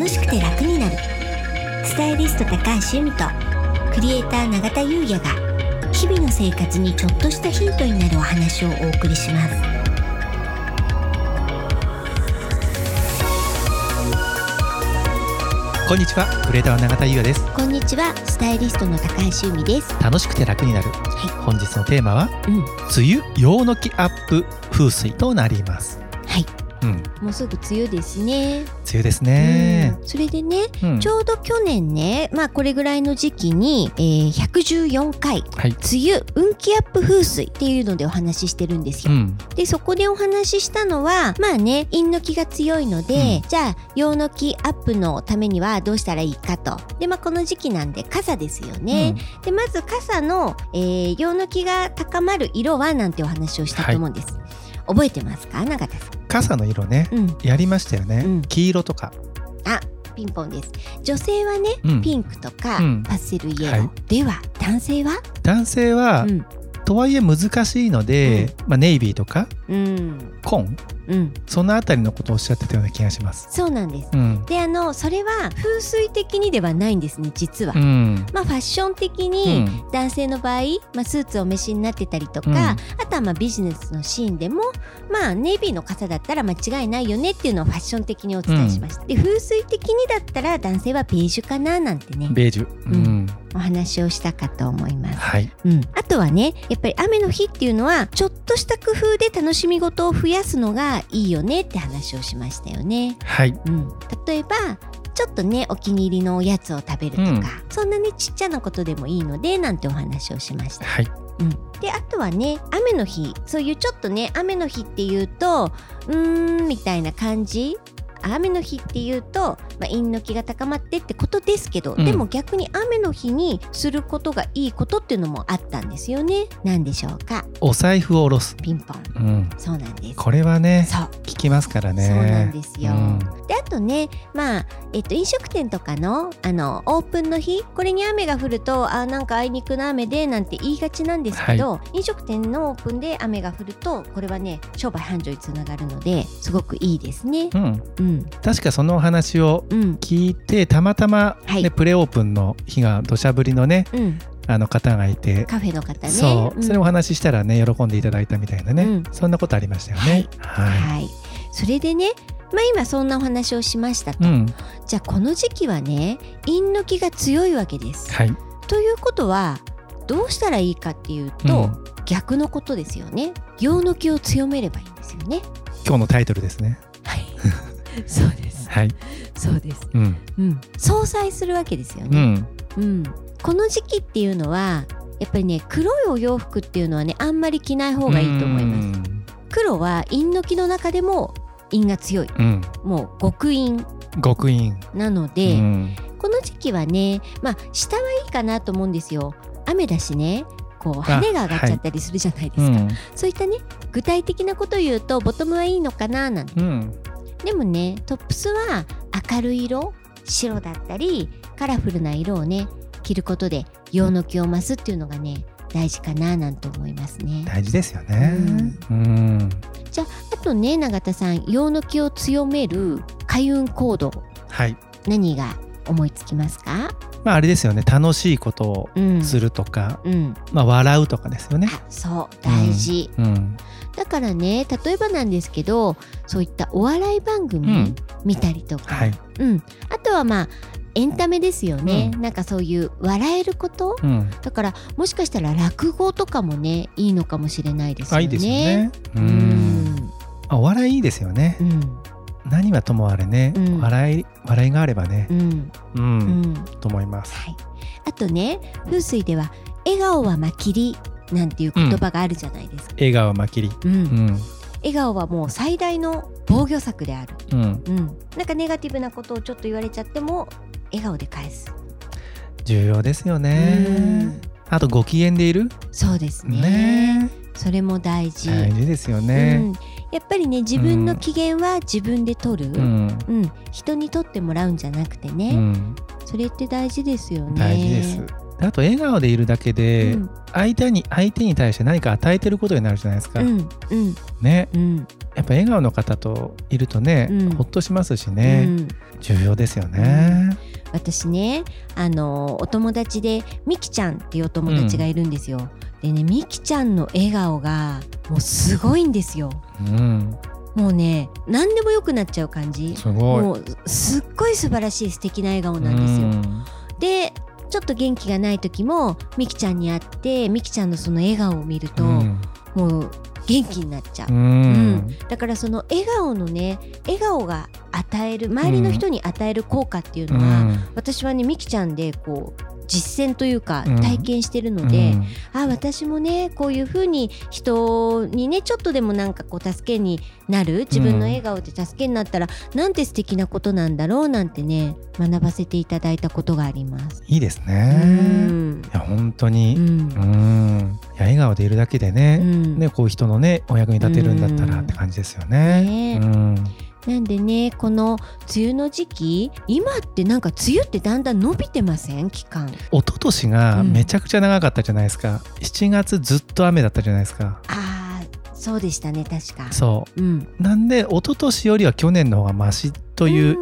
楽しくて楽になる。スタイリスト高橋由美とクリエイター永田優也が日々の生活にちょっとしたヒントになるお話をお送りします。こんにちはクリエイターの永田優也です。こんにちはスタイリストの高橋由美です。楽しくて楽になる、は本日のテーマはうん。梅雨陽のきアップ風水となります。はいうん。もうすぐ梅雨ですね。梅雨ですね。うん。それでねうん。ちょうど去年ねまあこれぐらいの時期に、えー、114回はい。梅雨運気アップ風水っていうのでお話ししてるんですよ。うん。でそこでお話ししたのはまあね陰の気が強いので、うじゃあ陽の気アップのためにはどうしたらいいかと。でまあこの時期なんで傘ですよね。でまず傘の、えー、陽の気が高まる色はなんてお話をしたと思うんです。覚えてますか？永田さ傘の色ね。ん。うん。やりましたよね、うん。黄色とか。あピンポンです。女性はね、うん。ピンクとか、うん。パステルイエロー、はい。では男性は？男性は、うん。とはいえ難しいので、まあ、ネイビーとかうん。紺？うん。そのあたりのことをおっしゃってたような気がします。そうなんです。うん。であのそれは風水的にではないんですね実は。うん。まあファッション的うにん。男性の場合、まあ、スーツをお召しになってたりとか、うん。あとはまあビジネスのシーンでもまあネイビーの傘だったら間違いないよねっていうのをファッション的にお伝えしました。で風水的にだったら男性はベージュかななんてねベージュ。うん、お話をしたかと思います。はい。うん、あとはねやっぱり雨の日っていうのはちょっとした工夫で楽しみ事を増やすのがいいよねって話をしましたよね。はい。うん、例えばちょっとねお気に入りのおやつを食べるとか、うん。そんなねちっちゃなことでもいいのでなんてお話をしました。はい。うん、であとはね雨の日。そういうちょっとね雨の日っていうとうーんみたいな感じ雨の日っていうと、まあ、陰の気が高まってってことですけど、うん。でも逆に雨の日にすることがいいことっていうのもあったんですよね。何でしょうか？お財布を下ろす、ピンポン。うん、そうなんです。これはねそう。聞きますからね。そうなんですよ。うん。であとねまあ、えっと、飲食店とかのあのオープンの日これに雨が降るとあなんかあいにくの雨でなんて言いがちなんですけど、飲食店のオープンで雨が降るとこれはね商売繁盛につながるのですごくいいですね。うん、うん確かそのお話をうん。聞いてたまたま、ねはい。プレオープンの日が土砂降りのねうん、あの方がいて、カフェの方ね。そう、ん。それをお話ししたらね喜んでいただいたみたいなね、うん。そんなことありましたよね。はい、はい、それでねまあ今そんなお話をしましたと、うん、じゃあこの時期はね陰の気が強いわけです。はい、ということはどうしたらいいかっていうと、うん。逆のことですよね。陽の気を強めればいいんですよね。今日のタイトルですね。はい そうです。はい、そうです。うん、うん。相殺するわけですよね、うん、うん。この時期っていうのはやっぱりね黒いお洋服っていうのはねあんまり着ない方がいいと思います。黒は陰の気の中でも陰が強い。うん。もう極陰。極陰。なので、うん、この時期はねまあ下はいいかなと思うんですよ。雨だしねこうあ羽が上がっちゃったりするじゃないですか、うん、そういったね具体的なことを言うとボトムはいいのかななんて。うん、でもねトップスは明るい色白だったりカラフルな色をね着ることで陽の気を増すっていうのがね大事かななんて思いますね。大事ですよね。うん、じゃああとね永田さん陽の気を強める開運行動はい。何が思いつきますか？まああれですよね。楽しいことをうんするとか、うん、まあ笑うとかですよね。あそう大事、うん、だからね例えばなんですけどそういったお笑い番う組ん、見たりとか、はい。うん、あとはまあエンタメですよね、うなんかそういう笑えること？うん、だからもしかしたら落語とかもねいいのかもしれないですよね。あいいですよね。う、うん。んあお笑いいいですよね。うん。何はともあれね、うん。笑い笑いがあればね。う、ん。うん、うん。と思います。はい、あとね風水では「笑顔はまきり」なんていう言葉があるじゃないですか。笑顔まきり。うんうん、笑顔はもう最大の防御策である。うん、うん、なんかネガティブなことをちょっと言われちゃっても笑顔で返す。重要ですようねん。あとご機嫌でいる？そうですねねそれも大事。大事ですようね。ん、やっぱりね自分の機嫌は自分で取る、ううんん、人に取ってもらうんじゃなくてうね、ん、それって大事ですよね。大事です。あと笑顔でいるだけで、うん相手に相手に対して何か与えてることになるじゃないですか。うんうんね、うんやっぱ笑顔の方といるとね、うんほっとしますしうね。ん重要ですよね。私ねあのお友達でみきちゃんっていうお友達がいるんですよ。でねみきちゃんの笑顔がもうすごいんですよ。うん、もうね何でも良くなっちゃう感じ。すごい。もうすっごい素晴らしい素敵な笑顔なんですよ。でちょっと元気がない時もみきちゃんに会ってみきちゃんのその笑顔を見ると、うん。もう元気になっちゃう。う。ん。だからその笑顔のね笑顔が与える周りの人に与える効果っていうのは、私はねみきちゃんでこう実践というかうん。体験してるので、あ私もねこういうふうに人にねちょっとでもなんかこう助けになる自分の笑顔で助けになったら、なんて素敵なことなんだろうなんてね学ばせていただいたことがあります。いいですうね。ん。いや本当うに、うん、ん。いや笑顔でいるだけでうね、ん。ねこういう人のねお役に立てるんだったうんらって感じですよね。ね。うん、なんでねこの梅雨の時期今ってなんか梅雨ってだんだん伸びてません？期間。一昨年がめちゃくちゃ長かったじゃないですか。7月ずっと雨だったじゃないですか。あーそうでしたね確か。そう。ん。う。なんで一昨年よりは去年の方がマシという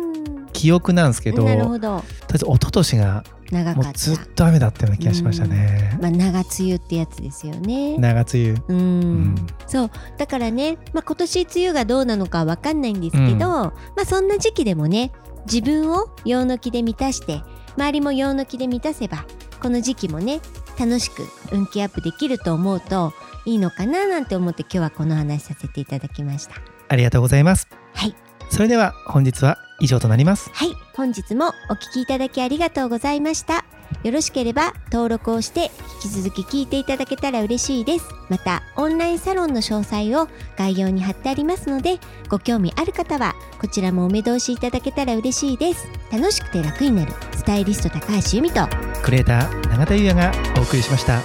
記憶なんですけど、なるほど。一昨年が長かったずっと雨だったような気がしましたね。まあ、長梅雨ってやつですよね。長梅雨。うん、うんそうだからね、まあ、今年梅雨がどうなのかわかんないんですけど、まあ、そんな時期でもね自分を陽の気で満たして周りも陽の気で満たせばこの時期もね楽しく運気アップできると思うといいのかななんて思って今日はこの話させていただきました。ありがとうございます。はい、それでは本日は以上となります。はい、本日もお聞きいただきありがとうございました。よろしければ登録をして引き続き聞いていただけたら嬉しいです。また、オンラインサロンの詳細を概要に貼ってありますので、ご興味ある方はこちらもお目通しいただけたら嬉しいです。楽しくて楽になるスタイリスト高橋由美とクレーター永田優也がお送りしました。